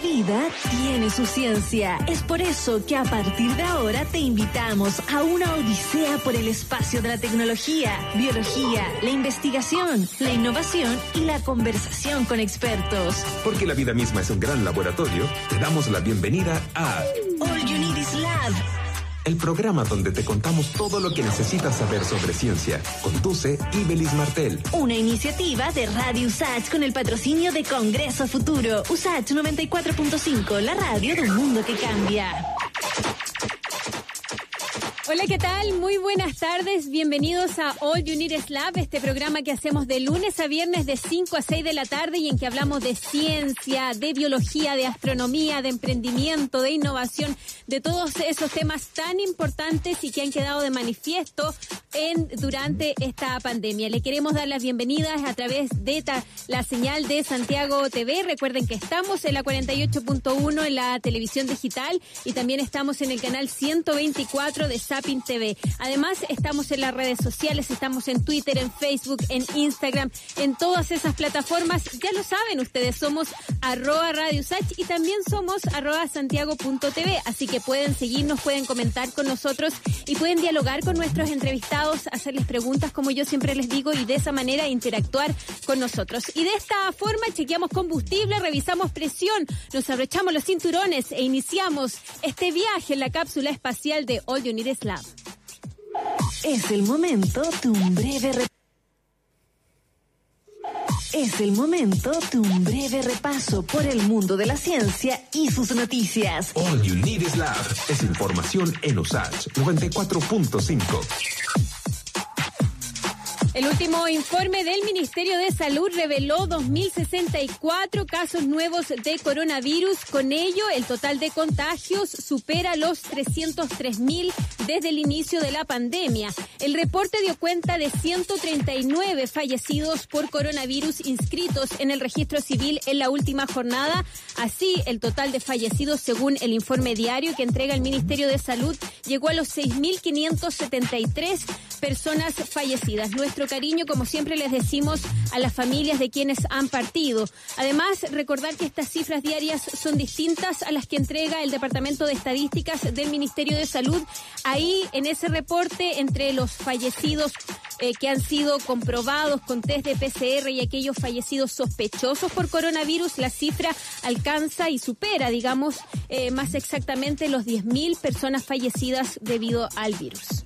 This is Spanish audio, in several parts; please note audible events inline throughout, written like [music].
vida tiene su ciencia. Es por eso que a partir de ahora te invitamos a una odisea por el espacio de la tecnología, biología, la investigación, la innovación y la conversación con expertos. Porque la vida misma es un gran laboratorio, te damos la bienvenida a el programa donde te contamos todo lo que necesitas saber sobre ciencia. Conduce Ibelis Martel. Una iniciativa de Radio USACH con el patrocinio de Congreso Futuro. USACH 94.5, la radio de un mundo que cambia. Hola, ¿qué tal? Muy buenas tardes. Bienvenidos a All You Need Lab, este programa que hacemos de lunes a viernes de 5 a 6 de la tarde y en que hablamos de ciencia, de biología, de astronomía, de emprendimiento, de innovación, de todos esos temas tan importantes y que han quedado de manifiesto en durante esta pandemia. Le queremos dar las bienvenidas a través de la señal de Santiago TV. Recuerden que estamos en la 48.1 en la televisión digital y también estamos en el canal 124 de Sapin TV. Además, estamos en las redes sociales, estamos en Twitter, en Facebook, en Instagram, en todas esas plataformas. Ya lo saben ustedes, somos arroba Radio Sach y también somos arroba santiago.tv. Así que pueden seguirnos, pueden comentar con nosotros y pueden dialogar con nuestros entrevistados, hacerles preguntas como yo siempre les digo y de esa manera interactuar con nosotros. Y de esta forma chequeamos combustible, revisamos presión, nos abrochamos los cinturones e iniciamos este viaje en la cápsula espacial de All You Need Es el momento de un breve es el momento de un breve repaso por el mundo de la ciencia y sus noticias. All You Need is Lab es información en USACH 94.5. El último informe del Ministerio de Salud reveló 2.064 casos nuevos de coronavirus. Con ello, el total de contagios supera los 303.000 desde el inicio de la pandemia. El reporte dio cuenta de 139 fallecidos por coronavirus inscritos en el registro civil en la última jornada. Así, el total de fallecidos, según el informe diario que entrega el Ministerio de Salud, llegó a los 6.573 personas fallecidas. Nuestro cariño, como siempre les decimos, a las familias de quienes han partido. Además, recordar que estas cifras diarias son distintas a las que entrega el Departamento de Estadísticas del Ministerio de Salud. Ahí, en ese reporte, entre los fallecidos eh, que han sido comprobados con test de PCR y aquellos fallecidos sospechosos por coronavirus, la cifra alcanza y supera, digamos, eh, más exactamente los 10.000 personas fallecidas debido al virus.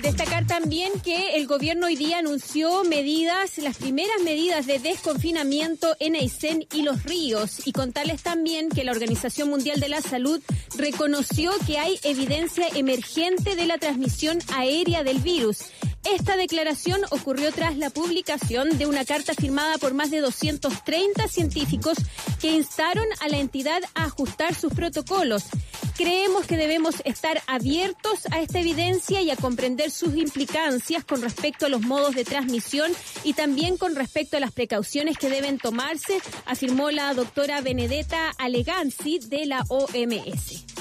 Destacar también que el gobierno hoy día anunció medidas, las primeras medidas de desconfinamiento en Aysén y los ríos y contarles también que la Organización Mundial de la Salud reconoció que hay evidencia emergente de la transmisión aérea del virus. Esta declaración ocurrió tras la publicación de una carta firmada por más de 230 científicos que instaron a la entidad a ajustar sus protocolos. Creemos que debemos estar abiertos a esta evidencia y a comprender sus implicancias con respecto a los modos de transmisión y también con respecto a las precauciones que deben tomarse, afirmó la doctora Benedetta Aleganzi de la OMS.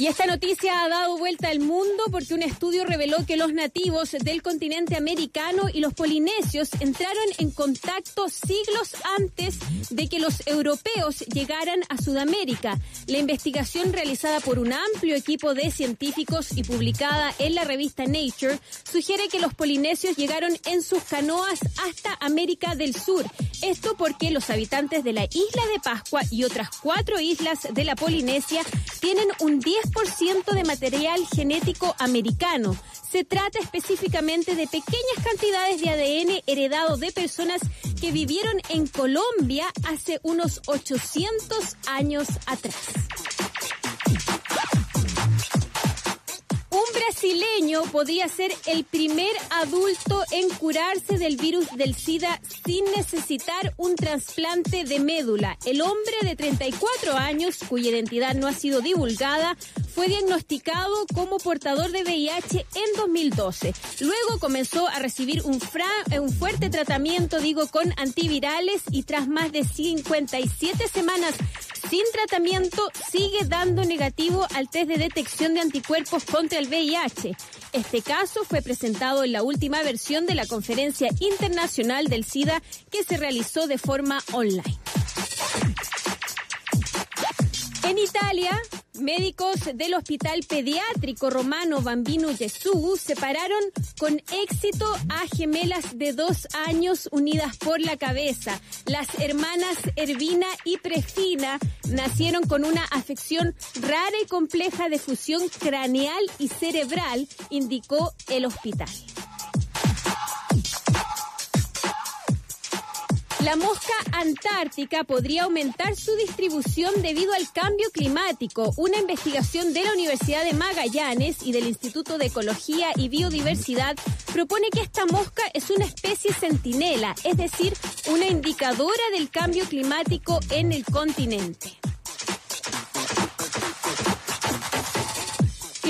Y esta noticia ha dado vuelta al mundo porque un estudio reveló que los nativos del continente americano y los polinesios entraron en contacto siglos antes de que los europeos llegaran a Sudamérica. La investigación realizada por un amplio equipo de científicos y publicada en la revista Nature sugiere que los polinesios llegaron en sus canoas hasta América del Sur. Esto porque los habitantes de la isla de Pascua y otras cuatro islas de la Polinesia tienen un 10 ciento de material genético americano. Se trata específicamente de pequeñas cantidades de ADN heredado de personas que vivieron en Colombia hace unos 800 años atrás. Brasileño podría ser el primer adulto en curarse del virus del SIDA sin necesitar un trasplante de médula. El hombre de 34 años, cuya identidad no ha sido divulgada, fue diagnosticado como portador de VIH en 2012. Luego comenzó a recibir un, un fuerte tratamiento, digo, con antivirales y tras más de 57 semanas sin tratamiento sigue dando negativo al test de detección de anticuerpos contra el VIH. Este caso fue presentado en la última versión de la Conferencia Internacional del SIDA que se realizó de forma online. En Italia, médicos del Hospital Pediátrico Romano Bambino Gesù separaron con éxito a gemelas de dos años unidas por la cabeza. Las hermanas Ervina y Prefina nacieron con una afección rara y compleja de fusión craneal y cerebral, indicó el hospital. La mosca antártica podría aumentar su distribución debido al cambio climático. Una investigación de la Universidad de Magallanes y del Instituto de Ecología y Biodiversidad propone que esta mosca es una especie centinela, es decir, una indicadora del cambio climático en el continente.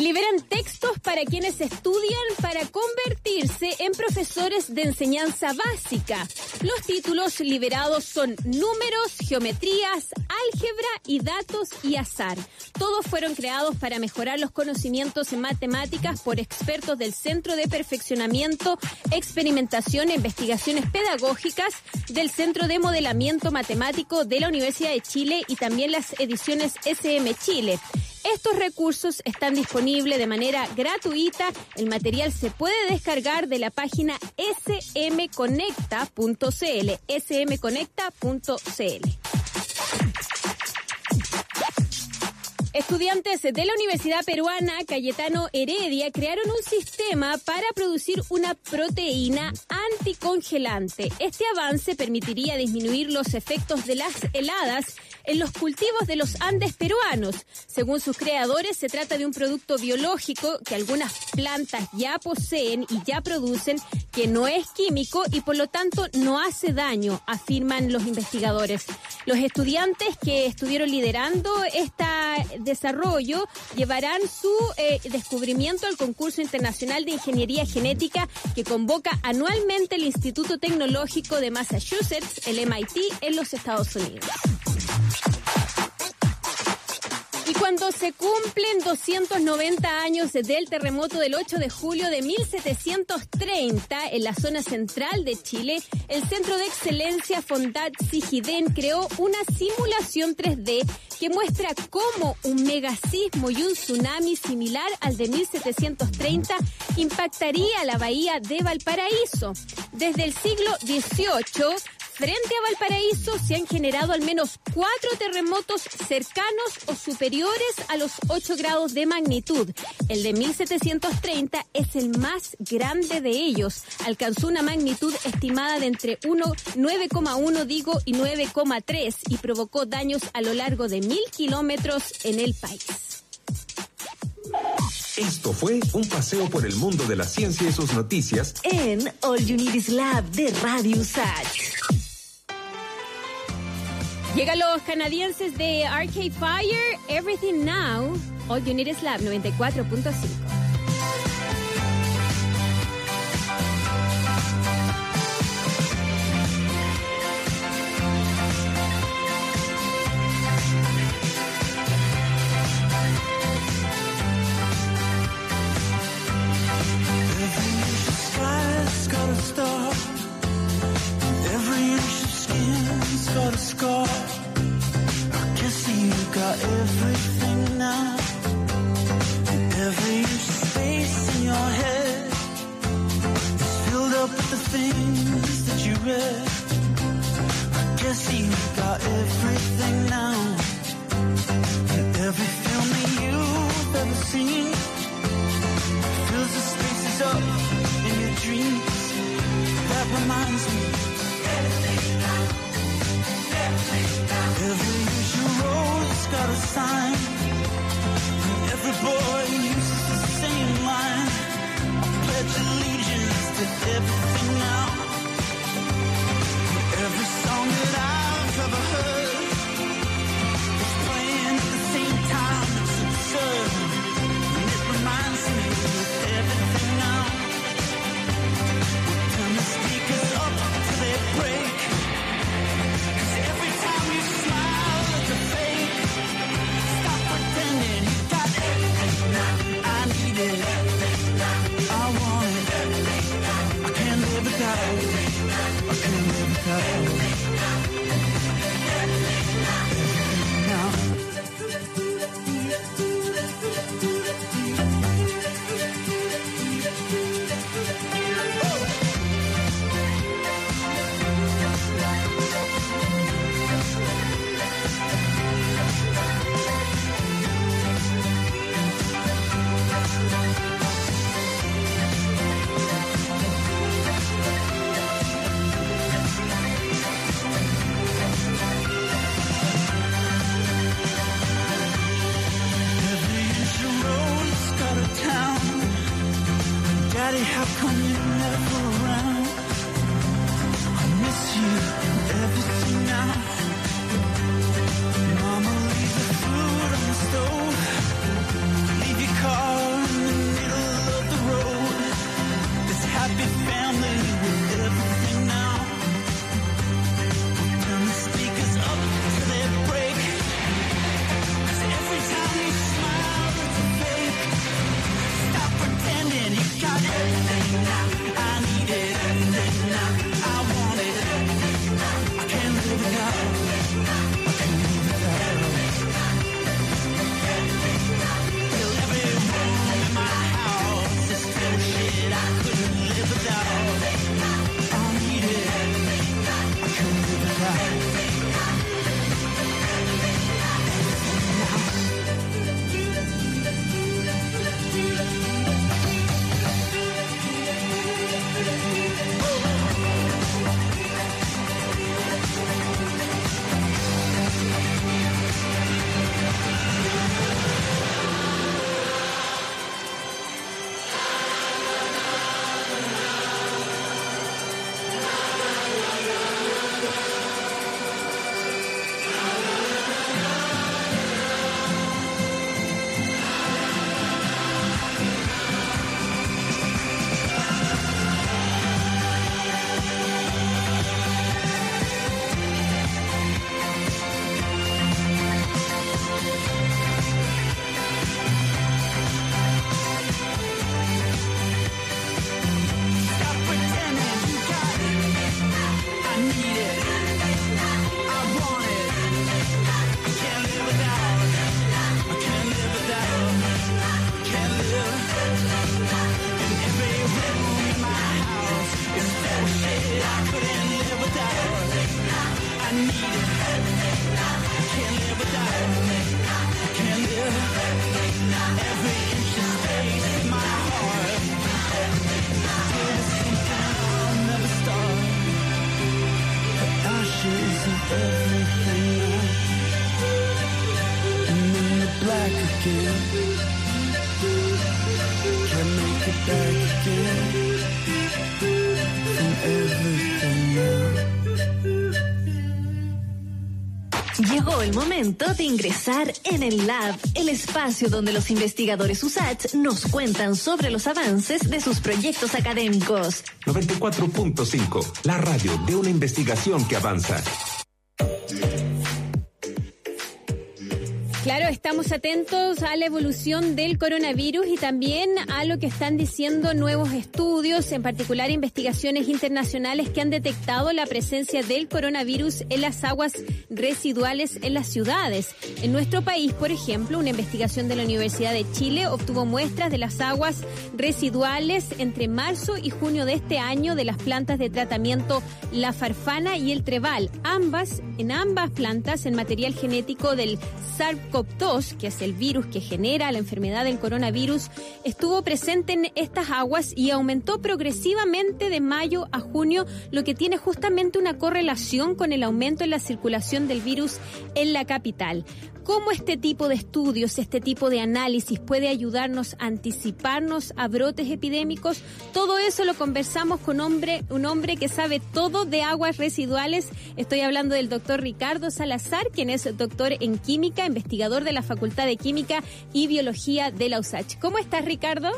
Y liberan textos para quienes estudian para convertirse en profesores de enseñanza básica. Los títulos liberados son números, geometrías, álgebra y datos y azar. Todos fueron creados para mejorar los conocimientos en matemáticas por expertos del Centro de Perfeccionamiento, Experimentación e Investigaciones Pedagógicas del Centro de Modelamiento Matemático de la Universidad de Chile y también las ediciones SM Chile. Estos recursos están disponibles de manera gratuita. El material se puede descargar de la página smconecta.cl. smconecta.cl. Estudiantes de la Universidad Peruana Cayetano Heredia crearon un sistema para producir una proteína anticongelante. Este avance permitiría disminuir los efectos de las heladas en los cultivos de los Andes peruanos. Según sus creadores, se trata de un producto biológico que algunas plantas ya poseen y ya producen, que no es químico y por lo tanto no hace daño, afirman los investigadores. Los estudiantes que estuvieron liderando esta desarrollo llevarán su eh, descubrimiento al concurso internacional de ingeniería genética que convoca anualmente el Instituto Tecnológico de Massachusetts, el MIT, en los Estados Unidos. Y cuando se cumplen 290 años del terremoto del 8 de julio de 1730 en la zona central de Chile, el Centro de Excelencia Fondat Sigiden creó una simulación 3D que muestra cómo un megasismo y un tsunami similar al de 1730 impactaría la bahía de Valparaíso. Desde el siglo XVIII, Frente a Valparaíso se han generado al menos cuatro terremotos cercanos o superiores a los 8 grados de magnitud. El de 1730 es el más grande de ellos. Alcanzó una magnitud estimada de entre 9,1 digo y 9,3 y provocó daños a lo largo de mil kilómetros en el país. Esto fue un paseo por el mundo de la ciencia y sus noticias en All You Need Is Lab de Radio Sach. Llegan los canadienses de Arcade Fire, Everything Now, All You Need Is Lab 94.5. ingresar en el Lab, el espacio donde los investigadores USACH nos cuentan sobre los avances de sus proyectos académicos. 94.5, la radio de una investigación que avanza. Estamos atentos a la evolución del coronavirus y también a lo que están diciendo nuevos estudios, en particular investigaciones internacionales que han detectado la presencia del coronavirus en las aguas residuales en las ciudades. En nuestro país, por ejemplo, una investigación de la Universidad de Chile obtuvo muestras de las aguas residuales entre marzo y junio de este año de las plantas de tratamiento La Farfana y el Trebal, ambas en ambas plantas en material genético del SARS SARS-CoV-2, que es el virus que genera la enfermedad del coronavirus, estuvo presente en estas aguas y aumentó progresivamente de mayo a junio, lo que tiene justamente una correlación con el aumento en la circulación del virus en la capital cómo este tipo de estudios, este tipo de análisis puede ayudarnos a anticiparnos a brotes epidémicos. Todo eso lo conversamos con hombre, un hombre que sabe todo de aguas residuales. Estoy hablando del doctor Ricardo Salazar, quien es doctor en química, investigador de la Facultad de Química y Biología de la USACH. ¿Cómo estás, Ricardo?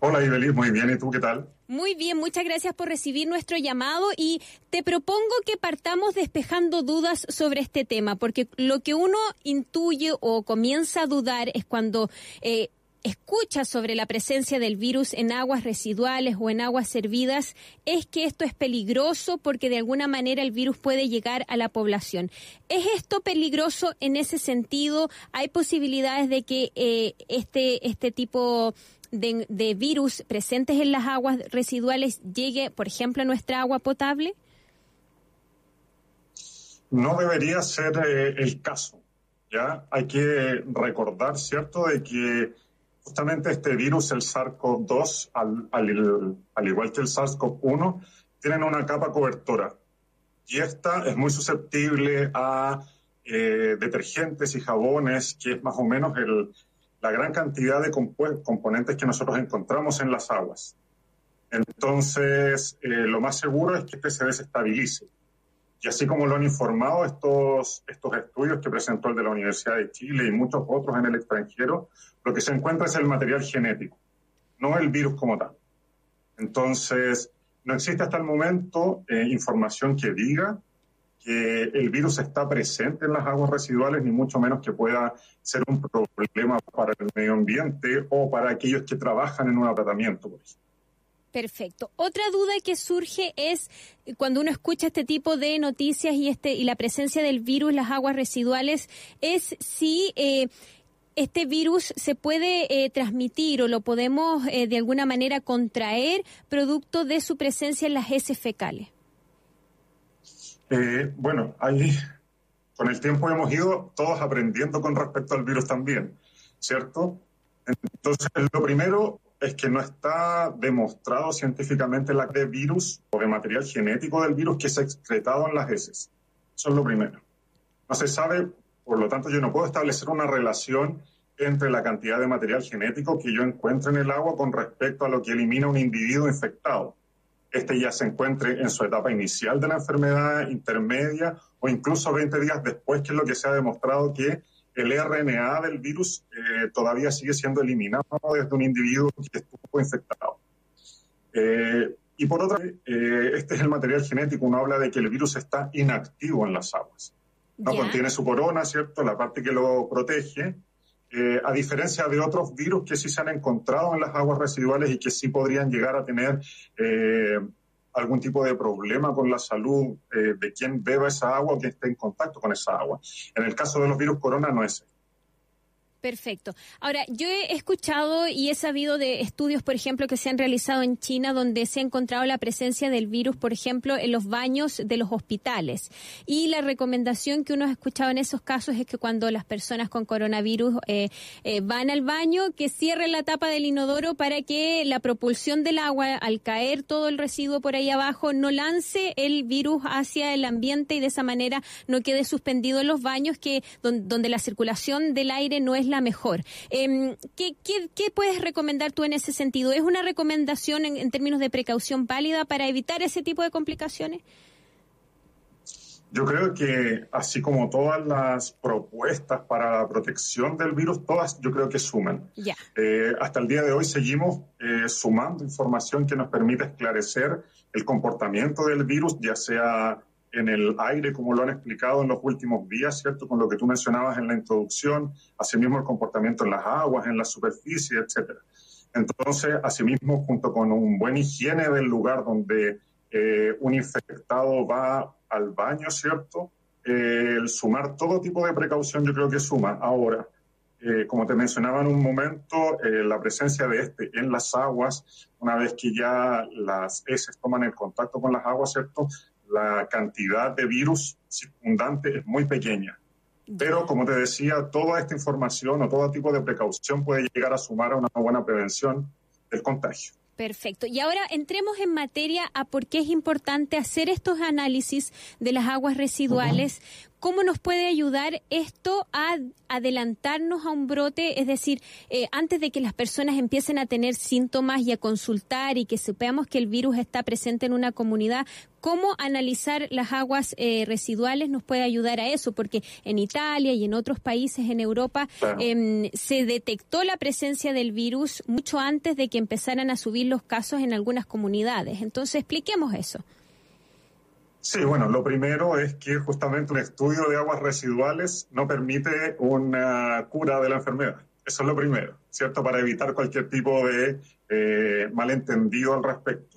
Hola, Ibeliz, muy bien. ¿Y tú qué tal? Muy bien, muchas gracias por recibir nuestro llamado y te propongo que partamos despejando dudas sobre este tema, porque lo que uno intuye o comienza a dudar es cuando eh, escucha sobre la presencia del virus en aguas residuales o en aguas servidas, es que esto es peligroso porque de alguna manera el virus puede llegar a la población. ¿Es esto peligroso en ese sentido? ¿Hay posibilidades de que eh, este, este tipo de, virus presentes en las aguas residuales llegue, por ejemplo, a nuestra agua potable? No debería ser eh, el caso. ¿ya? Hay que recordar, ¿cierto?, de que justamente este virus, el SARS-CoV-2, al, al, igual que el SARS-CoV-1, tienen una capa cobertora. Y esta es muy susceptible a eh, detergentes y jabones, que es más o menos el, la gran cantidad de componentes que nosotros encontramos en las aguas. Entonces, eh, lo más seguro es que este se desestabilice. Y así como lo han informado estos, estos estudios que presentó el de la Universidad de Chile y muchos otros en el extranjero, lo que se encuentra es el material genético, no el virus como tal. Entonces, no existe hasta el momento eh, información que diga que el virus está presente en las aguas residuales, ni mucho menos que pueda ser un problema para el medio ambiente o para aquellos que trabajan en un tratamiento, por Perfecto. Otra duda que surge es cuando uno escucha este tipo de noticias y este y la presencia del virus en las aguas residuales es si eh, este virus se puede eh, transmitir o lo podemos eh, de alguna manera contraer producto de su presencia en las heces fecales. Eh, bueno, ahí con el tiempo hemos ido todos aprendiendo con respecto al virus también, ¿cierto? Entonces, lo primero es que no está demostrado científicamente la de virus o de material genético del virus que se ha excretado en las heces. Eso es lo primero. No se sabe, por lo tanto, yo no puedo establecer una relación entre la cantidad de material genético que yo encuentro en el agua con respecto a lo que elimina un individuo infectado este ya se encuentre en su etapa inicial de la enfermedad, intermedia o incluso 20 días después, que es lo que se ha demostrado que el RNA del virus eh, todavía sigue siendo eliminado desde un individuo que estuvo infectado. Eh, y por otra, eh, este es el material genético. Uno habla de que el virus está inactivo en las aguas. No contiene su corona, ¿cierto? La parte que lo protege, eh, a diferencia de otros virus que sí se han encontrado en las aguas residuales y que sí podrían llegar a tener eh, algún tipo de problema con la salud eh, de quien beba esa agua o quien esté en contacto con esa agua. En el caso de los virus corona no es. Perfecto. Ahora, yo he escuchado y he sabido de estudios, por ejemplo, que se han realizado en China donde se ha encontrado la presencia del virus, por ejemplo, en los baños de los hospitales. Y la recomendación que uno ha escuchado en esos casos es que cuando las personas con coronavirus eh, eh, van al baño, que cierren la tapa del inodoro para que la propulsión del agua, al caer todo el residuo por ahí abajo, no lance el virus hacia el ambiente y de esa manera no quede suspendido en los baños, que donde la circulación del aire no es la mejor. Em, ¿qué, puedes recomendar tú en ese sentido? ¿Es una recomendación en, términos de precaución válida para evitar ese tipo de complicaciones? Yo creo que así como todas las propuestas para la protección del virus, todas yo creo que suman. Eh, hasta el día de hoy seguimos eh, sumando información que nos permite esclarecer el comportamiento del virus, ya sea en el aire, como lo han explicado en los últimos días, ¿cierto? Con lo que tú mencionabas en la introducción, asimismo el comportamiento en las aguas, en la superficie, etcétera. Entonces, asimismo, junto con un buen higiene del lugar donde eh, un infectado va al baño, ¿cierto? Eh, el sumar todo tipo de precaución yo creo que suma. Ahora, eh, como te mencionaba en un momento, la presencia de este en las aguas, una vez que ya las heces toman el contacto con las aguas, ¿cierto? La cantidad de virus circundante es muy pequeña. Pero, como te decía, toda esta información o todo tipo de precaución puede llegar a sumar a una buena prevención del contagio. Perfecto. Y ahora entremos en materia a por qué es importante hacer estos análisis de las aguas residuales, ¿Cómo nos puede ayudar esto a adelantarnos a un brote? Es decir, eh, antes de que las personas empiecen a tener síntomas y a consultar y que sepamos que el virus está presente en una comunidad, ¿cómo analizar las aguas eh, residuales nos puede ayudar a eso? Porque en Italia y en otros países en Europa em, se detectó la presencia del virus mucho antes de que empezaran a subir los casos en algunas comunidades. Entonces, expliquemos eso. Sí, bueno, lo primero es que justamente un estudio de aguas residuales no permite una cura de la enfermedad. Eso es lo primero, ¿cierto? Para evitar cualquier tipo de eh, malentendido al respecto.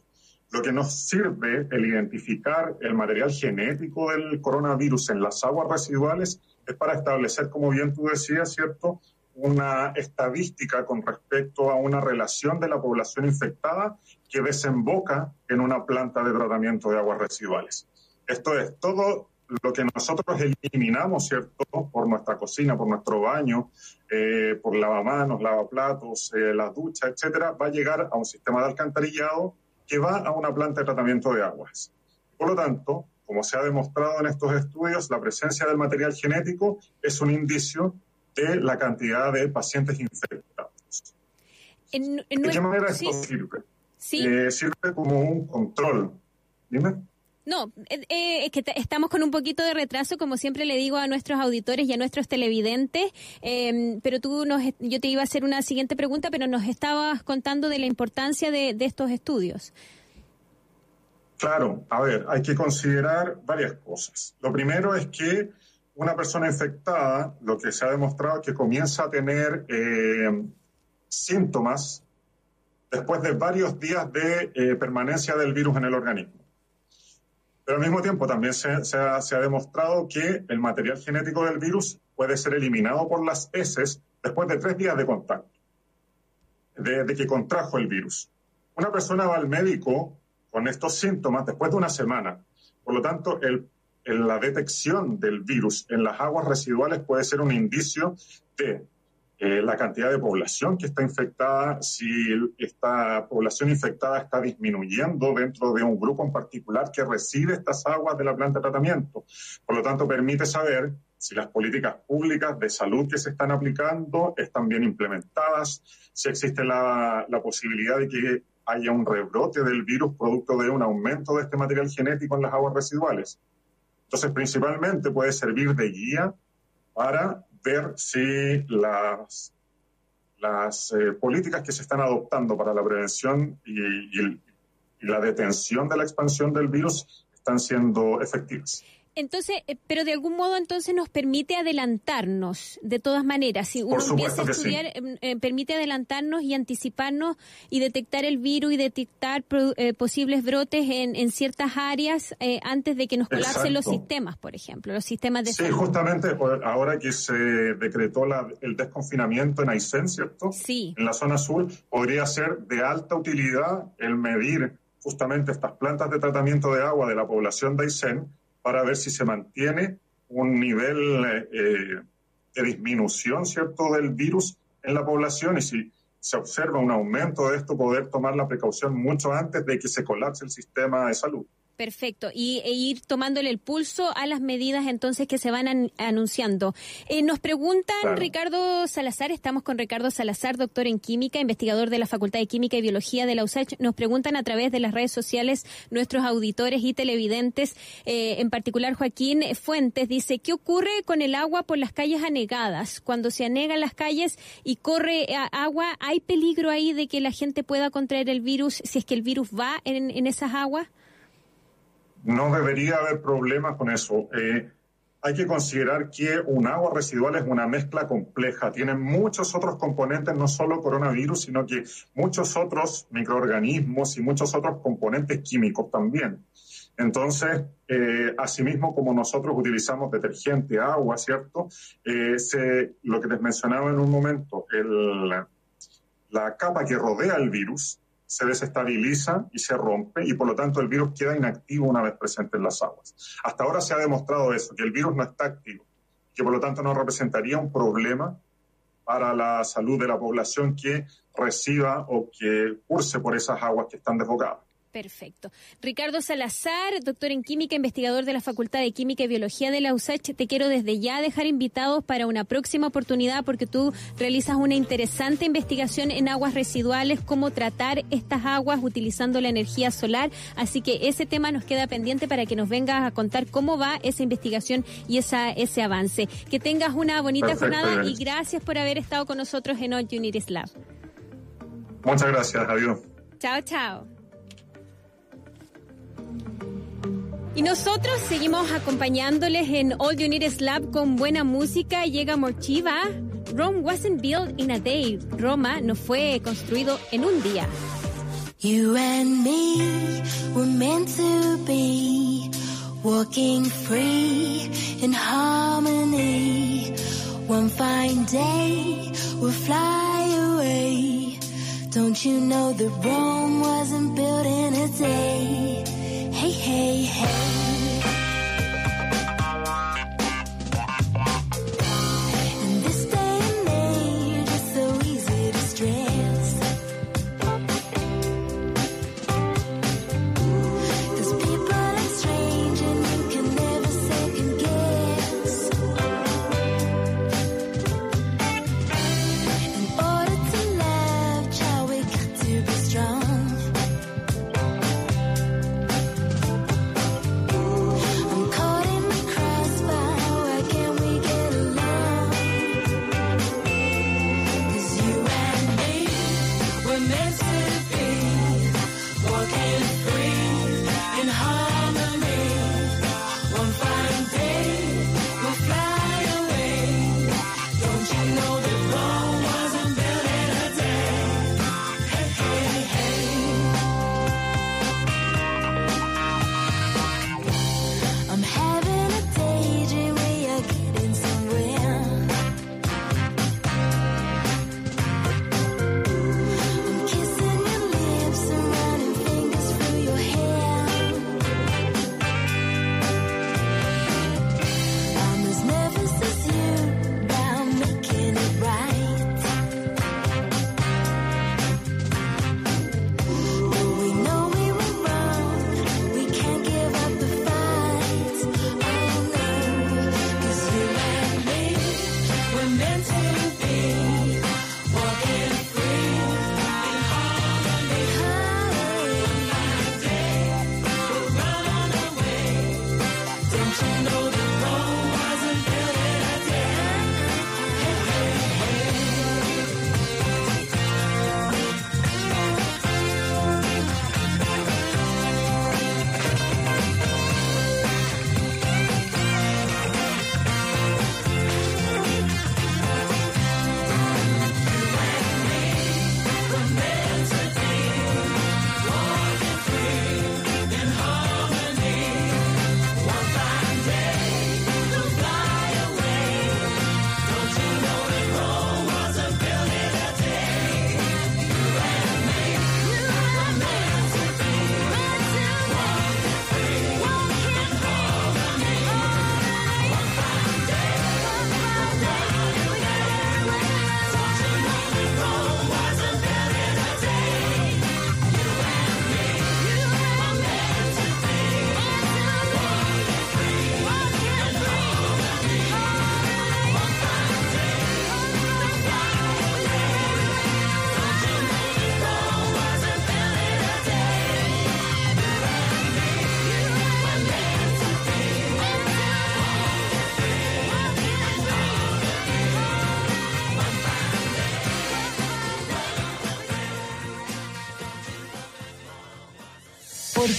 Lo que nos sirve el identificar el material genético del coronavirus en las aguas residuales es para establecer, como bien tú decías, ¿cierto? Una estadística con respecto a una relación de la población infectada que desemboca en una planta de tratamiento de aguas residuales. Esto es todo lo que nosotros eliminamos, ¿cierto? Por nuestra cocina, por nuestro baño, eh, por lavamanos, lavaplatos, eh, las duchas, etcétera, va a llegar a un sistema de alcantarillado que va a una planta de tratamiento de aguas. Por lo tanto, como se ha demostrado en estos estudios, la presencia del material genético es un indicio de la cantidad de pacientes infectados. ¿De qué manera esto sirve? Eh, sirve como un control. Dime. No, eh, eh, es que estamos con un poquito de retraso, como siempre le digo a nuestros auditores y a nuestros televidentes, em, pero tú nos, yo te iba a hacer una siguiente pregunta, pero nos estabas contando de la importancia de, estos estudios. Claro, a ver, hay que considerar varias cosas. Lo primero es que una persona infectada, lo que se ha demostrado es que comienza a tener eh, síntomas después de varios días de permanencia del virus en el organismo. Pero al mismo tiempo también se, ha, demostrado que el material genético del virus puede ser eliminado por las heces después de tres días de contacto, de, que contrajo el virus. Una persona va al médico con estos síntomas después de una semana. Por lo tanto, la detección del virus en las aguas residuales puede ser un indicio de eh, la cantidad de población que está infectada, si esta población infectada está disminuyendo dentro de un grupo en particular que recibe estas aguas de la planta de tratamiento. Por lo tanto, permite saber si las políticas públicas de salud que se están aplicando están bien implementadas, si existe la, la posibilidad de que haya un rebrote del virus producto de un aumento de este material genético en las aguas residuales. Entonces, principalmente puede servir de guía para ver si las, las eh, políticas que se están adoptando para la prevención y, la detención de la expansión del virus están siendo efectivas. Entonces, eh, pero de algún modo entonces nos permite adelantarnos, de todas maneras. Si uno empieza a estudiar, em, eh, permite adelantarnos y anticiparnos y detectar el virus y detectar eh, posibles brotes en, ciertas áreas antes de que nos colapsen los sistemas, por ejemplo, los sistemas de Sí, justamente ahora que se decretó el desconfinamiento en Aysén, ¿cierto? Sí. En la zona sur, podría ser de alta utilidad el medir justamente estas plantas de tratamiento de agua de la población de Aysén para ver si se mantiene un nivel eh, de disminución, ¿cierto?, del virus en la población y si se observa un aumento de esto, poder tomar la precaución mucho antes de que se colapse el sistema de salud. Perfecto. Y e ir tomándole el pulso a las medidas entonces que se van anunciando. Eh, nos preguntan Ricardo Salazar, estamos con Ricardo Salazar, doctor en química, investigador de la Facultad de Química y Biología de la USACH. Nos preguntan a través de las redes sociales nuestros auditores y televidentes, eh, en particular Joaquín Fuentes, dice, ¿qué ocurre con el agua por las calles anegadas? Cuando se anegan las calles y corre agua, ¿hay peligro ahí de que la gente pueda contraer el virus si es que el virus va en, en esas aguas? No debería haber problemas con eso. Eh, hay que considerar que un agua residual es una mezcla compleja, tiene muchos otros componentes, no solo coronavirus, sino que muchos otros microorganismos y muchos otros componentes químicos también. Entonces, eh, asimismo, como nosotros utilizamos detergente, agua, ¿cierto? Eh, lo que les mencionaba en un momento, la capa que rodea el virus se desestabiliza y se rompe y por lo tanto el virus queda inactivo una vez presente en las aguas. Hasta ahora se ha demostrado eso, que el virus no está activo, que por lo tanto no representaría un problema para la salud de la población que reciba o que curse por esas aguas que están desbocadas. Perfecto. Ricardo Salazar, doctor en química, investigador de la Facultad de Química y Biología de la USACH, te quiero desde ya dejar invitados para una próxima oportunidad porque tú realizas una interesante investigación en aguas residuales, cómo tratar estas aguas utilizando la energía solar. Así que ese tema nos queda pendiente para que nos vengas a contar cómo va esa investigación y esa, ese avance. Que tengas una bonita jornada y gracias por haber estado con nosotros en All Unities Lab. Muchas gracias, adiós. Chao, chao. Y nosotros seguimos acompañándoles en All You Need is Lab con buena música. Llega Morchiva. Rome wasn't built in a day. Roma no fue construido en un día. You and me were meant to be walking free in harmony. One fine day we'll fly away. Don't you know that Rome wasn't built in a day? Hey, hey, hey.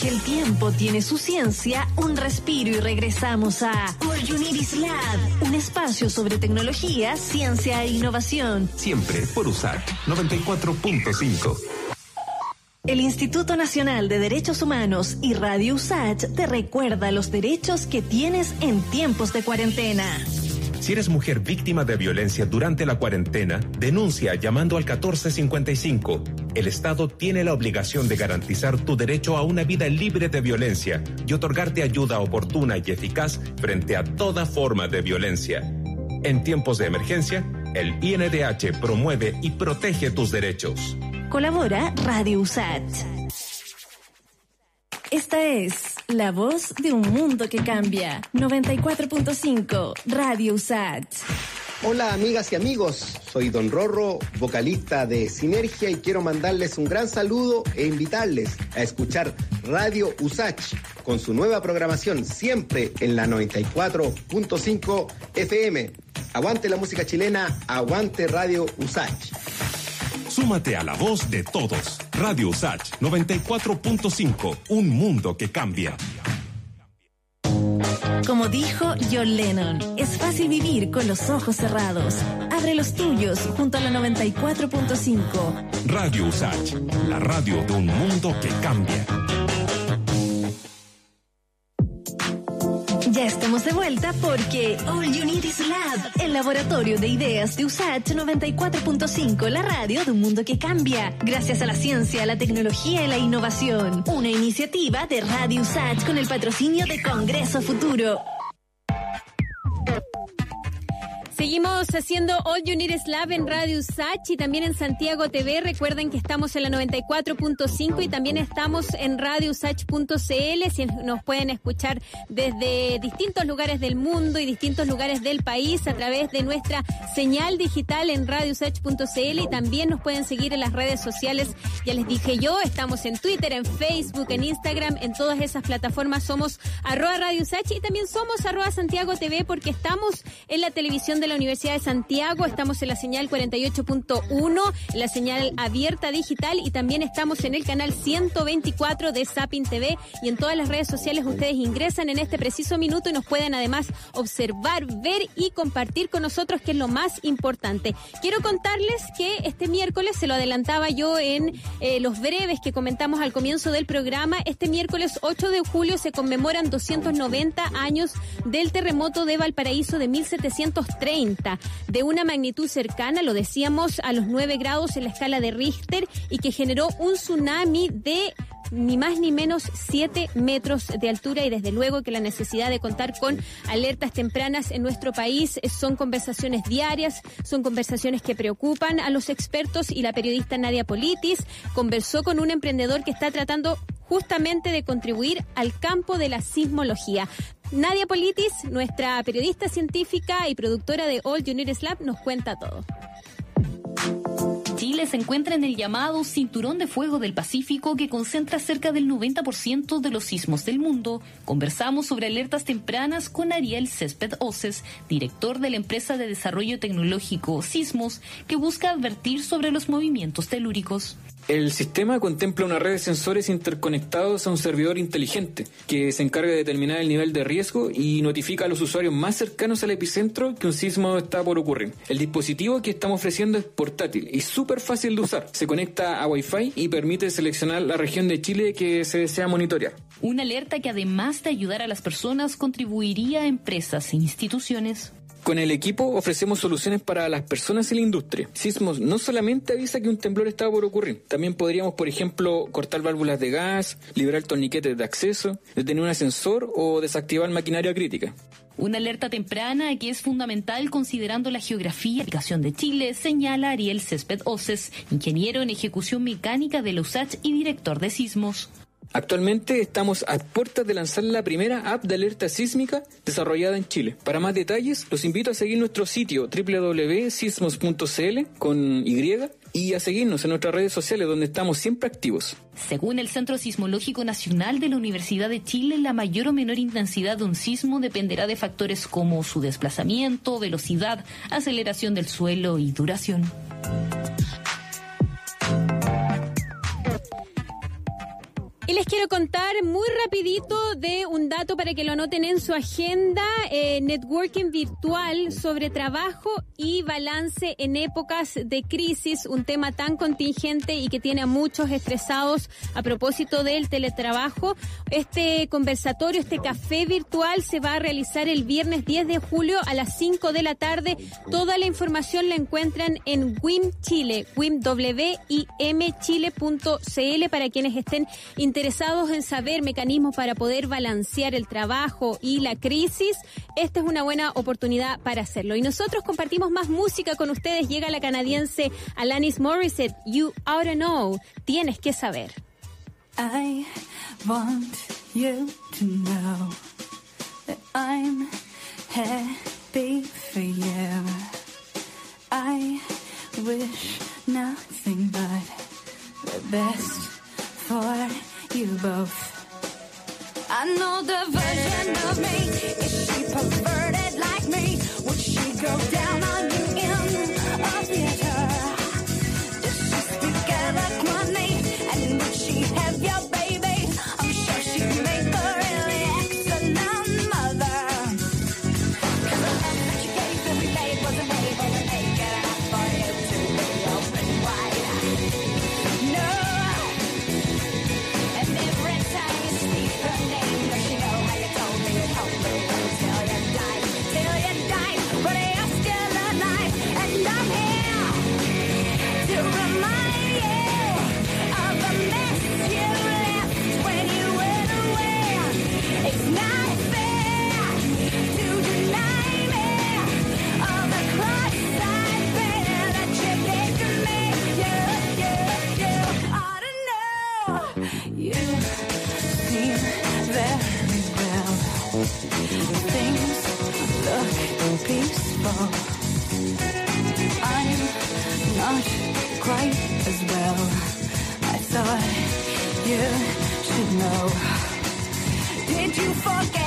El tiempo tiene su ciencia, un respiro y regresamos a Is Lab, un espacio sobre tecnología, ciencia e innovación. Siempre por usar 94.5. El Instituto Nacional de Derechos Humanos y Radio USACH te recuerda los derechos que tienes en tiempos de cuarentena. Si eres mujer víctima de violencia durante la cuarentena, denuncia llamando al 1455. El Estado tiene la obligación de garantizar tu derecho a una vida libre de violencia y otorgarte ayuda oportuna y eficaz frente a toda forma de violencia. En tiempos de emergencia, el INDH promueve y protege tus derechos. Colabora Radio USAT. Esta es la voz de un mundo que cambia. 94.5 Radio USAT. Hola amigas y amigos, soy Don Rorro, vocalista de Sinergia y quiero mandarles un gran saludo e invitarles a escuchar Radio Usach con su nueva programación siempre en la 94.5 FM. Aguante la música chilena, aguante Radio Usach. Súmate a la voz de todos. Radio Usach 94.5, un mundo que cambia. Como dijo John Lennon, es fácil vivir con los ojos cerrados. Abre los tuyos junto a la 94.5. Radio Usach, la radio de un mundo que cambia. Ya estamos de vuelta porque All You Need is Lab, el laboratorio de ideas de USACH 94.5, la radio de un mundo que cambia, gracias a la ciencia, la tecnología y la innovación. Una iniciativa de Radio USACH con el patrocinio de Congreso Futuro. Seguimos haciendo All You Need is Lab en Radio Sach y también en Santiago TV. Recuerden que estamos en la 94.5 y también estamos en radiosach.cl. Si nos pueden escuchar desde distintos lugares del mundo y distintos lugares del país a través de nuestra señal digital en radiosach.cl y también nos pueden seguir en las redes sociales. Ya les dije yo, estamos en Twitter, en Facebook, en Instagram, en todas esas plataformas somos arroba Radio y también somos arroba Santiago TV porque estamos en la televisión de la Universidad de Santiago, estamos en la señal 48.1, en la señal abierta digital y también estamos en el canal 124 de Sapin TV y en todas las redes sociales ustedes ingresan en este preciso minuto y nos pueden además observar, ver y compartir con nosotros, que es lo más importante. Quiero contarles que este miércoles, se lo adelantaba yo en eh, los breves que comentamos al comienzo del programa, este miércoles 8 de julio se conmemoran 290 años del terremoto de Valparaíso de 1730 de una magnitud cercana, lo decíamos, a los 9 grados en la escala de Richter y que generó un tsunami de ni más ni menos 7 metros de altura y desde luego que la necesidad de contar con alertas tempranas en nuestro país son conversaciones diarias, son conversaciones que preocupan a los expertos y la periodista Nadia Politis conversó con un emprendedor que está tratando justamente de contribuir al campo de la sismología. Nadia Politis, nuestra periodista científica y productora de All Junior Lab, nos cuenta todo. Chile se encuentra en el llamado Cinturón de Fuego del Pacífico que concentra cerca del 90% de los sismos del mundo. Conversamos sobre alertas tempranas con Ariel Césped Oces, director de la empresa de desarrollo tecnológico Sismos, que busca advertir sobre los movimientos telúricos. El sistema contempla una red de sensores interconectados a un servidor inteligente que se encarga de determinar el nivel de riesgo y notifica a los usuarios más cercanos al epicentro que un sismo está por ocurrir. El dispositivo que estamos ofreciendo es portátil y súper fácil de usar. Se conecta a Wi-Fi y permite seleccionar la región de Chile que se desea monitorear. Una alerta que además de ayudar a las personas contribuiría a empresas e instituciones con el equipo ofrecemos soluciones para las personas y la industria. Sismos no solamente avisa que un temblor está por ocurrir, también podríamos, por ejemplo, cortar válvulas de gas, liberar torniquetes de acceso, detener un ascensor o desactivar maquinaria crítica. Una alerta temprana que es fundamental considerando la geografía y aplicación de Chile, señala Ariel Césped Oces, ingeniero en ejecución mecánica de la USACH y director de sismos. Actualmente estamos a puertas de lanzar la primera app de alerta sísmica desarrollada en Chile. Para más detalles, los invito a seguir nuestro sitio www.sismos.cl con Y y a seguirnos en nuestras redes sociales donde estamos siempre activos. Según el Centro Sismológico Nacional de la Universidad de Chile, la mayor o menor intensidad de un sismo dependerá de factores como su desplazamiento, velocidad, aceleración del suelo y duración. Y les quiero contar muy rapidito de un dato para que lo anoten en su agenda, eh, networking virtual sobre trabajo y balance en épocas de crisis, un tema tan contingente y que tiene a muchos estresados a propósito del teletrabajo. Este conversatorio, este café virtual se va a realizar el viernes 10 de julio a las 5 de la tarde. Toda la información la encuentran en WIM Chile, para quienes estén interesados interesados en saber mecanismos para poder balancear el trabajo y la crisis, esta es una buena oportunidad para hacerlo. Y nosotros compartimos más música con ustedes. Llega la canadiense Alanis Morissette, You Oughta Know, tienes que saber. I want you to know that I'm happy for you. I wish nothing but the best for you both. I know the version of me. Is she perverted like me? Would she go down on you? you should know. Did you forget?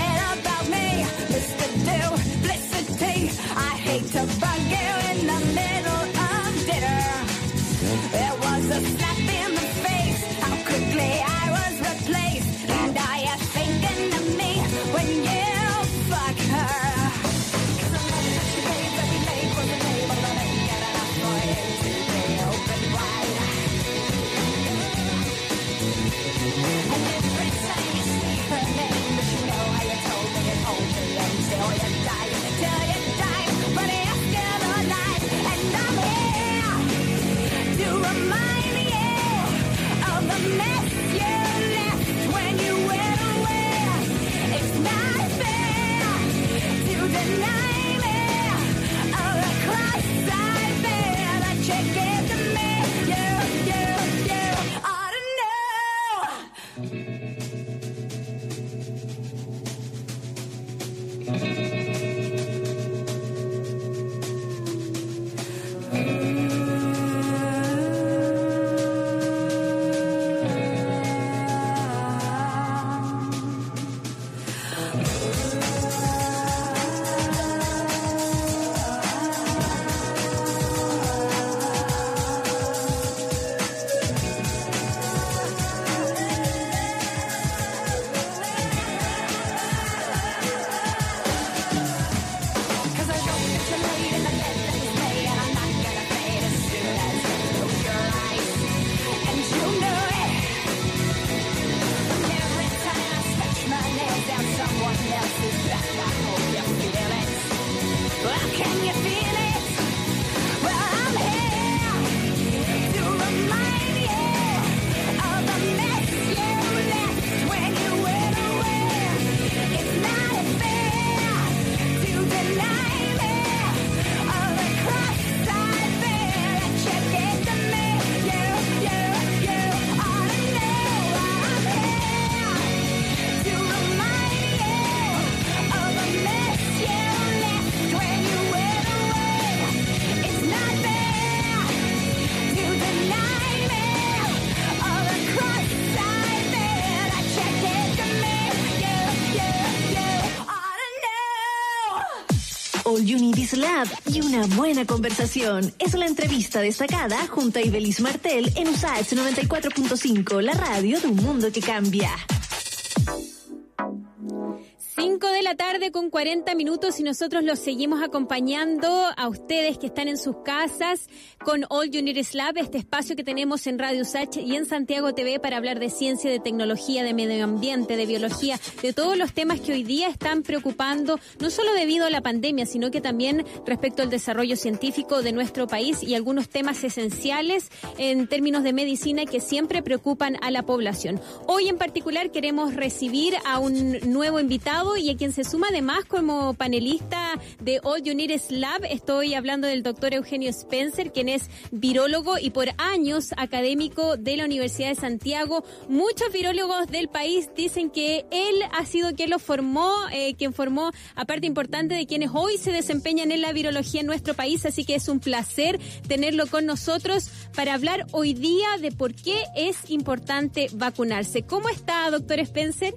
Lab y una buena conversación. Es la entrevista destacada junto a Ibelis Martel en USAH 94.5, la radio de un mundo que cambia. Tarde con 40 minutos y nosotros los seguimos acompañando a ustedes que están en sus casas con All Unities Lab, este espacio que tenemos en Radio Sach y en Santiago TV para hablar de ciencia, de tecnología, de medio ambiente, de biología, de todos los temas que hoy día están preocupando, no solo debido a la pandemia, sino que también respecto al desarrollo científico de nuestro país y algunos temas esenciales en términos de medicina que siempre preocupan a la población. Hoy en particular queremos recibir a un nuevo invitado y a quien se suma además como panelista de All United Lab. Estoy hablando del doctor Eugenio Spencer, quien es virólogo y por años académico de la Universidad de Santiago. Muchos virólogos del país dicen que él ha sido quien lo formó, eh, quien formó a parte importante de quienes hoy se desempeñan en la virología en nuestro país. Así que es un placer tenerlo con nosotros para hablar hoy día de por qué es importante vacunarse. ¿Cómo está, doctor Spencer?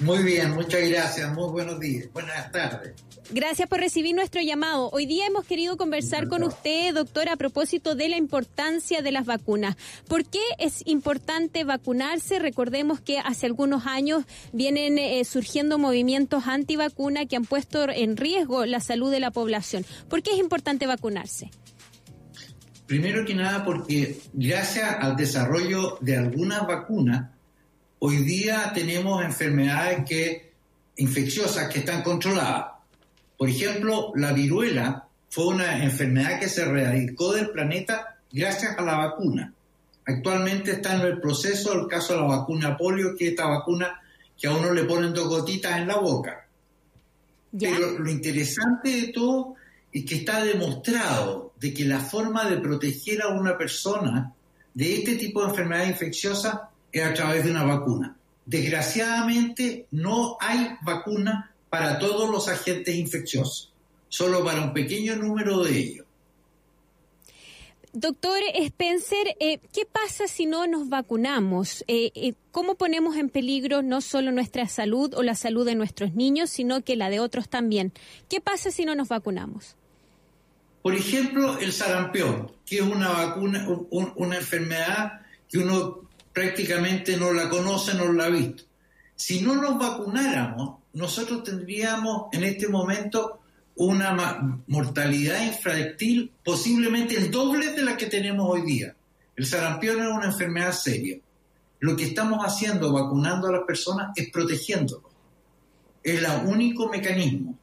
Muy bien, muchas gracias. Muy buenos días. Buenas tardes. Gracias por recibir nuestro llamado. Hoy día hemos querido conversar con usted, doctor, a propósito de la importancia de las vacunas. ¿Por qué es importante vacunarse? Recordemos que hace algunos años vienen eh, surgiendo movimientos antivacuna que han puesto en riesgo la salud de la población. ¿Por qué es importante vacunarse? Primero que nada porque gracias al desarrollo de algunas vacunas, Hoy día tenemos enfermedades que, infecciosas que están controladas. Por ejemplo, la viruela fue una enfermedad que se erradicó del planeta gracias a la vacuna. Actualmente está en el proceso el caso de la vacuna polio, que es esta vacuna que a uno le ponen dos gotitas en la boca. Pero lo interesante de todo es que está demostrado de que la forma de proteger a una persona de este tipo de enfermedad infecciosa es a través de una vacuna. Desgraciadamente no hay vacuna para todos los agentes infecciosos, solo para un pequeño número de ellos. Doctor Spencer, eh, ¿qué pasa si no nos vacunamos? Eh, eh, ¿Cómo ponemos en peligro no solo nuestra salud o la salud de nuestros niños, sino que la de otros también? ¿Qué pasa si no nos vacunamos? Por ejemplo, el sarampión, que es una vacuna, una enfermedad que uno prácticamente no la conoce, no la ha visto. Si no nos vacunáramos, nosotros tendríamos en este momento una mortalidad infractil posiblemente el doble de la que tenemos hoy día. El sarampión es una enfermedad seria. Lo que estamos haciendo vacunando a las personas es protegiéndolos. Es el único mecanismo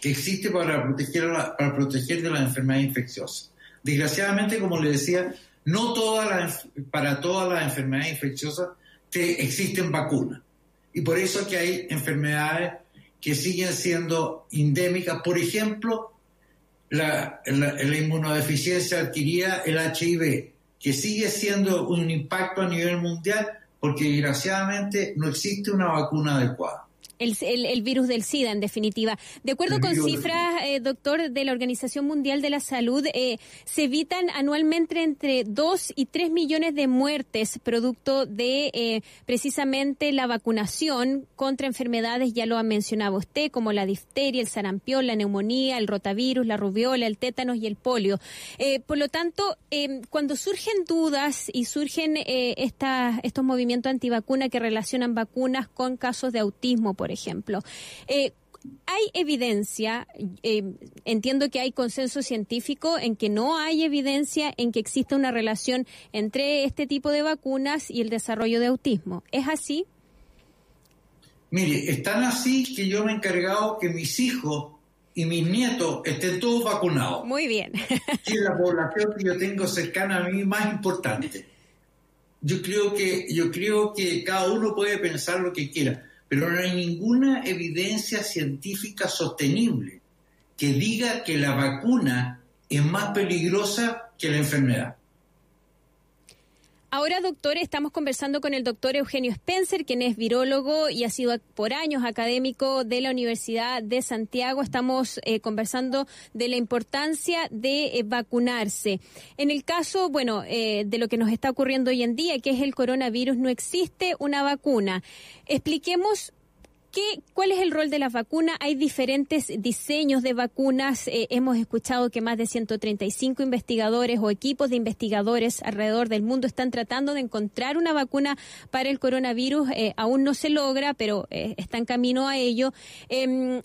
que existe para proteger, para proteger de las enfermedades infecciosas. Desgraciadamente, como le decía, no todas para todas las enfermedades infecciosas existen vacunas. Y por eso es que hay enfermedades que siguen siendo endémicas. Por ejemplo, la, la, inmunodeficiencia adquirida, el HIV, que sigue siendo un impacto a nivel mundial porque desgraciadamente no existe una vacuna adecuada. El, virus del SIDA, en definitiva. De acuerdo con cifras, eh, doctor, de la Organización Mundial de la Salud, eh, se evitan anualmente entre 2 y 3 millones de muertes producto de eh, precisamente la vacunación contra enfermedades, ya lo ha mencionado usted, como la difteria, el sarampión, la neumonía, el rotavirus, la rubiola, el tétanos y el polio. por lo tanto, cuando surgen dudas y surgen estos movimientos antivacuna que relacionan vacunas con casos de autismo, por ejemplo. Eh, hay evidencia, eh, entiendo que hay consenso científico en que no hay evidencia en que exista una relación entre este tipo de vacunas y el desarrollo de autismo. ¿Es así? Mire, es tan así que yo me he encargado que mis hijos y mis nietos estén todos vacunados. Muy bien. [laughs] y la población que yo tengo cercana a mí más importante. Yo creo que, yo creo que cada uno puede pensar lo que quiera pero no hay ninguna evidencia científica sostenible que diga que la vacuna es más peligrosa que la enfermedad. Ahora, doctor, estamos conversando con el doctor Eugenio Spencer, quien es virólogo y ha sido por años académico de la Universidad de Santiago. Estamos eh, conversando de la importancia de eh, vacunarse. En el caso, bueno, eh, de lo que nos está ocurriendo hoy en día, que es el coronavirus, no existe una vacuna. Expliquemos ¿qué, ¿cuál es el rol de las vacunas? Hay diferentes diseños de vacunas. Eh, hemos escuchado que más de 135 investigadores o equipos de investigadores alrededor del mundo están tratando de encontrar una vacuna para el coronavirus. Eh, aún no se logra, pero eh, está en camino a ello. Em,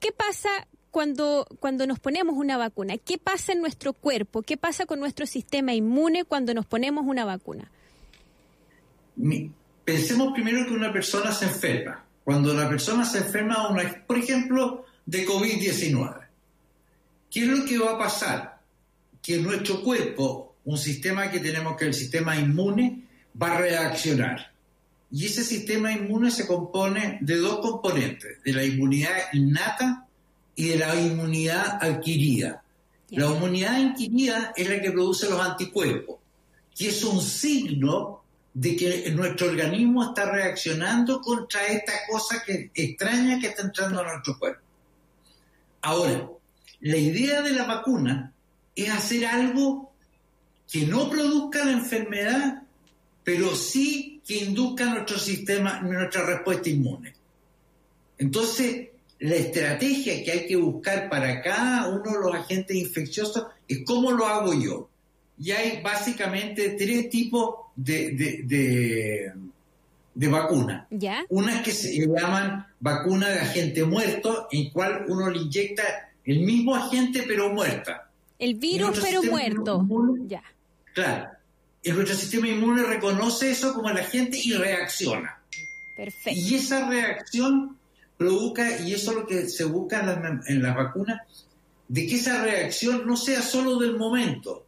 ¿Qué pasa cuando, cuando nos ponemos una vacuna? ¿Qué pasa en nuestro cuerpo? ¿Qué pasa con nuestro sistema inmune cuando nos ponemos una vacuna? Pensemos primero que una persona se enferma. Cuando la persona se enferma, por ejemplo, de COVID-19, ¿qué es lo que va a pasar? Que nuestro cuerpo, un sistema que tenemos que el sistema inmune, va a reaccionar. Y ese sistema inmune se compone de dos componentes, de la inmunidad innata y de la inmunidad adquirida. La inmunidad adquirida es la que produce los anticuerpos, que es un signo de que nuestro organismo está reaccionando contra esta cosa que, extraña que está entrando a nuestro cuerpo. Ahora, la idea de la vacuna es hacer algo que no produzca la enfermedad, pero sí que induzca nuestro sistema, nuestra respuesta inmune. Entonces, la estrategia que hay que buscar para cada uno de los agentes infecciosos es cómo lo hago yo. Y hay básicamente tres tipos de, de, de, vacuna. ¿Ya? Unas que se llaman vacuna de agente muerto, en cual uno le inyecta el mismo agente pero muerta. El virus pero muerto. ya. Claro. Y nuestro sistema inmune reconoce eso como el agente y reacciona. Perfecto. Y esa reacción provoca, y eso es lo que se busca en las, en las vacunas, de que esa reacción no sea solo del momento,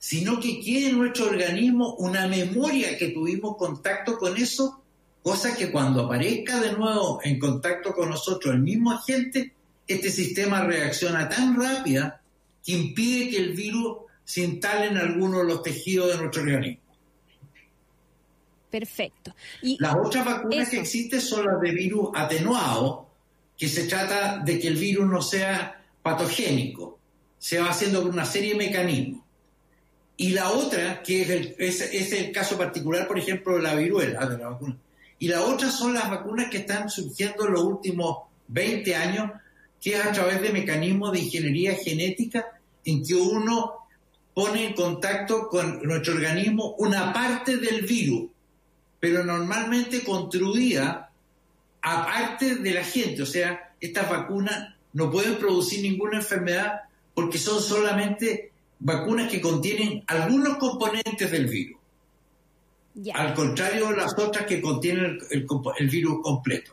sino que quede en nuestro organismo una memoria que tuvimos contacto con eso, cosa que cuando aparezca de nuevo en contacto con nosotros el mismo agente, este sistema reacciona tan rápida que impide que el virus se instale en alguno de los tejidos de nuestro organismo. Perfecto. Y las otras vacunas que existen son las de virus atenuado, que se trata de que el virus no sea patogénico, se va haciendo por una serie de mecanismos. Y la otra, que es el, es, el caso particular, por ejemplo, de la viruela, de la vacuna. Y la otra son las vacunas que están surgiendo en los últimos 20 años, que es a través de mecanismos de ingeniería genética en que uno pone en contacto con nuestro organismo una parte del virus pero normalmente construida aparte de la gente. O sea, estas vacunas no pueden producir ninguna enfermedad porque son solamente vacunas que contienen algunos componentes del virus. Al contrario de las otras que contienen el virus completo.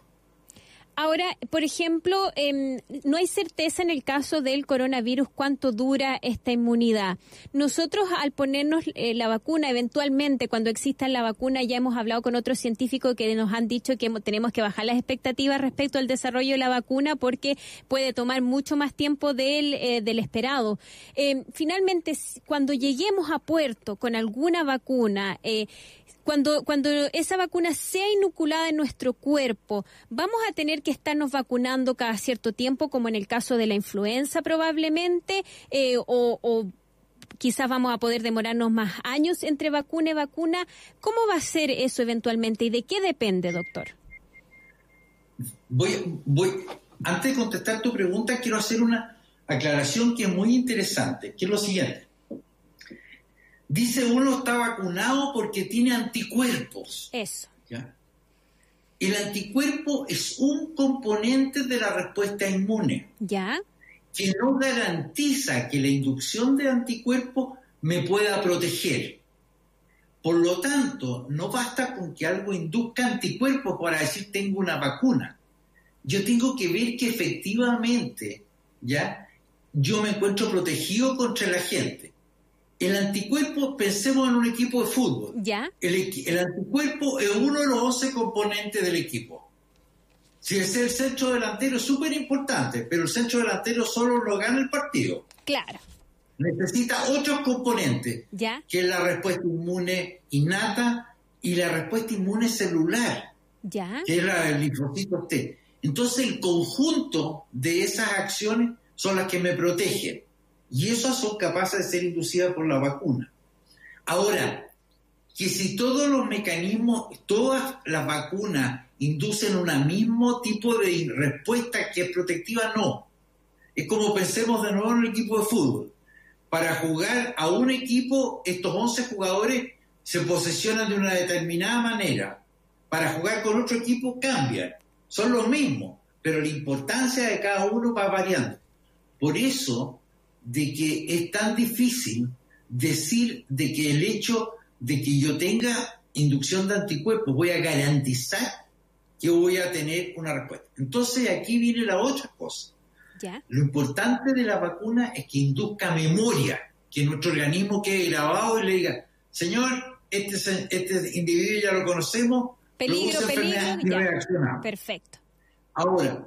Ahora, por ejemplo, em, no hay certeza en el caso del coronavirus cuánto dura esta inmunidad. Nosotros al ponernos eh, la vacuna, eventualmente cuando exista la vacuna, ya hemos hablado con otros científicos que nos han dicho que tenemos que bajar las expectativas respecto al desarrollo de la vacuna porque puede tomar mucho más tiempo del, eh, del esperado. Em, finalmente, cuando lleguemos a puerto con alguna vacuna, eh, cuando, cuando esa vacuna sea inoculada en nuestro cuerpo, ¿vamos a tener que estarnos vacunando cada cierto tiempo, como en el caso de la influenza probablemente? Eh, o, quizás vamos a poder demorarnos más años entre vacuna y vacuna. ¿Cómo va a ser eso eventualmente y de qué depende, doctor? Voy, voy, antes de contestar tu pregunta, quiero hacer una aclaración que es muy interesante, que es lo siguiente. Dice uno está vacunado porque tiene anticuerpos. Eso. El anticuerpo es un componente de la respuesta inmune. Ya. Que no garantiza que la inducción de anticuerpos me pueda proteger. Por lo tanto, no basta con que algo induzca anticuerpos para decir tengo una vacuna. Yo tengo que ver que efectivamente, ¿ya? Yo me encuentro protegido contra la gente. El anticuerpo, pensemos en un equipo de fútbol. ¿Ya? El, anticuerpo es uno de los 11 componentes del equipo. Si es el centro delantero es súper importante, pero el centro delantero solo lo gana el partido. Claro. Necesita ocho componentes, ¿Ya? que es la respuesta inmune innata y la respuesta inmune celular, ¿Ya? que es la del linfocito T. Entonces el conjunto de esas acciones son las que me protegen y esas son capaces de ser inducidas por la vacuna. Ahora, que si todos los mecanismos, todas las vacunas inducen un mismo tipo de respuesta que es protectiva, no. Es como pensemos de nuevo en el equipo de fútbol. Para jugar a un equipo, estos 11 jugadores se posesionan de una determinada manera. Para jugar con otro equipo cambian. Son los mismos, pero la importancia de cada uno va variando. Por eso, de que es tan difícil decir de que el hecho de que yo tenga inducción de anticuerpos voy a garantizar que voy a tener una respuesta. Entonces aquí viene la otra cosa. Lo importante de la vacuna es que induzca memoria, que nuestro organismo quede grabado y le diga, señor, este, este individuo ya lo conocemos, peligro, peligro, ya. Perfecto. Ahora,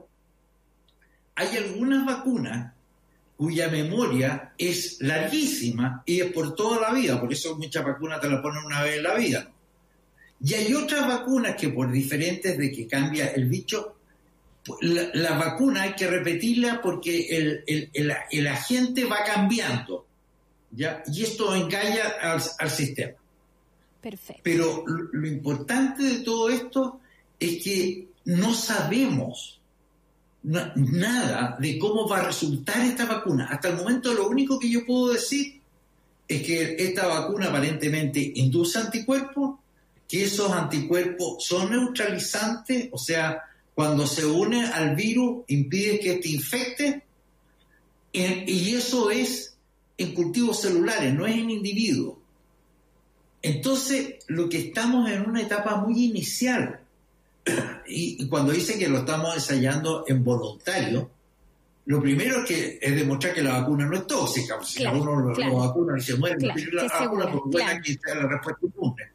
hay algunas vacunas cuya memoria es larguísima y es por toda la vida, por eso muchas vacunas te las ponen una vez en la vida. Y hay otras vacunas que por diferentes de que cambia el bicho, la, vacuna hay que repetirla porque el, agente va cambiando, ¿ya? Y esto engaña al, sistema. Perfecto. Pero lo importante de todo esto es que no sabemos nada de cómo va a resultar esta vacuna. Hasta el momento lo único que yo puedo decir es que esta vacuna aparentemente induce anticuerpos, que esos anticuerpos son neutralizantes, o sea, cuando se une al virus impide que te infecte, y eso es en cultivos celulares, no es en individuos. Entonces, lo que estamos en una etapa muy inicial, y, cuando dice que lo estamos ensayando en voluntario, lo primero es que es demostrar que la vacuna no es tóxica. Si uno lo, vacuna y se muere, tiene la vacuna, por buena que sea la respuesta inmune.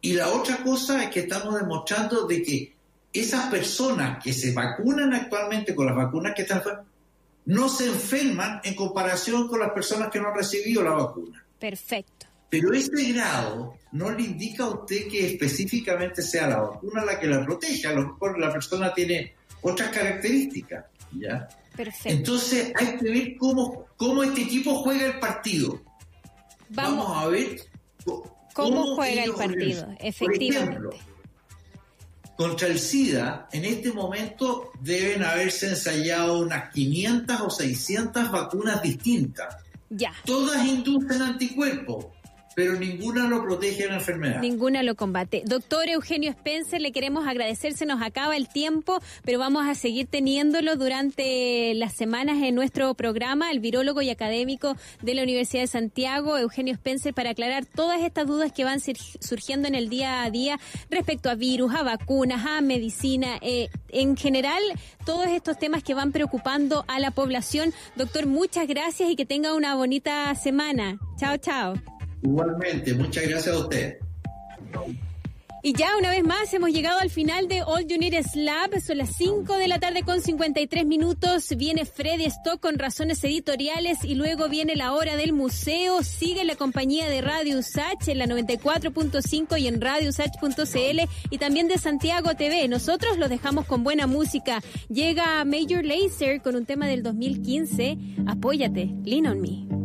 Y la otra cosa es que estamos demostrando de que esas personas que se vacunan actualmente con las vacunas que están no se enferman en comparación con las personas que no han recibido la vacuna. Perfecto. Pero ese grado no le indica a usted que específicamente sea la vacuna la que la protege. A lo mejor la persona tiene otras características. ¿ya? Perfecto. Entonces hay que ver cómo, cómo este equipo juega el partido. Vamos, a ver cómo, juega el partido, efectivamente. contra el SIDA, en este momento deben haberse ensayado unas 500 o 600 vacunas distintas. Ya. Todas inducen anticuerpos pero ninguna lo protege de la enfermedad. Ninguna lo combate. Doctor Eugenio Spencer, le queremos agradecer, se nos acaba el tiempo, pero vamos a seguir teniéndolo durante las semanas en nuestro programa, el virólogo y académico de la Universidad de Santiago, Eugenio Spencer, para aclarar todas estas dudas que van surgiendo en el día a día respecto a virus, a vacunas, a medicina, eh, en general, todos estos temas que van preocupando a la población. Doctor, muchas gracias y que tenga una bonita semana. Chao, chao. Igualmente, muchas gracias a usted. Y ya una vez más hemos llegado al final de All You Need Lab. Son las 5 de la tarde con 53 minutos. Viene Freddy Stock con razones editoriales y luego viene la hora del museo. Sigue la compañía de Radio Usach en la 94.5 y en radiousach.cl y también de Santiago TV. Nosotros los dejamos con buena música. Llega Major Lazer con un tema del 2015. Apóyate, Lean on Me.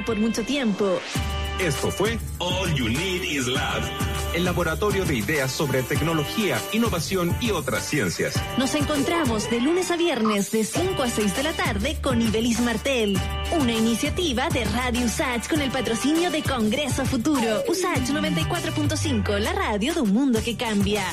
No por mucho tiempo. Esto fue All You Need Is Lab, el laboratorio de ideas sobre tecnología, innovación y otras ciencias. Nos encontramos de lunes a viernes de 5 a 6 de la tarde con Ibelis Martel, una iniciativa de Radio USACH con el patrocinio de Congreso Futuro. USACH 94.5, la radio de un mundo que cambia.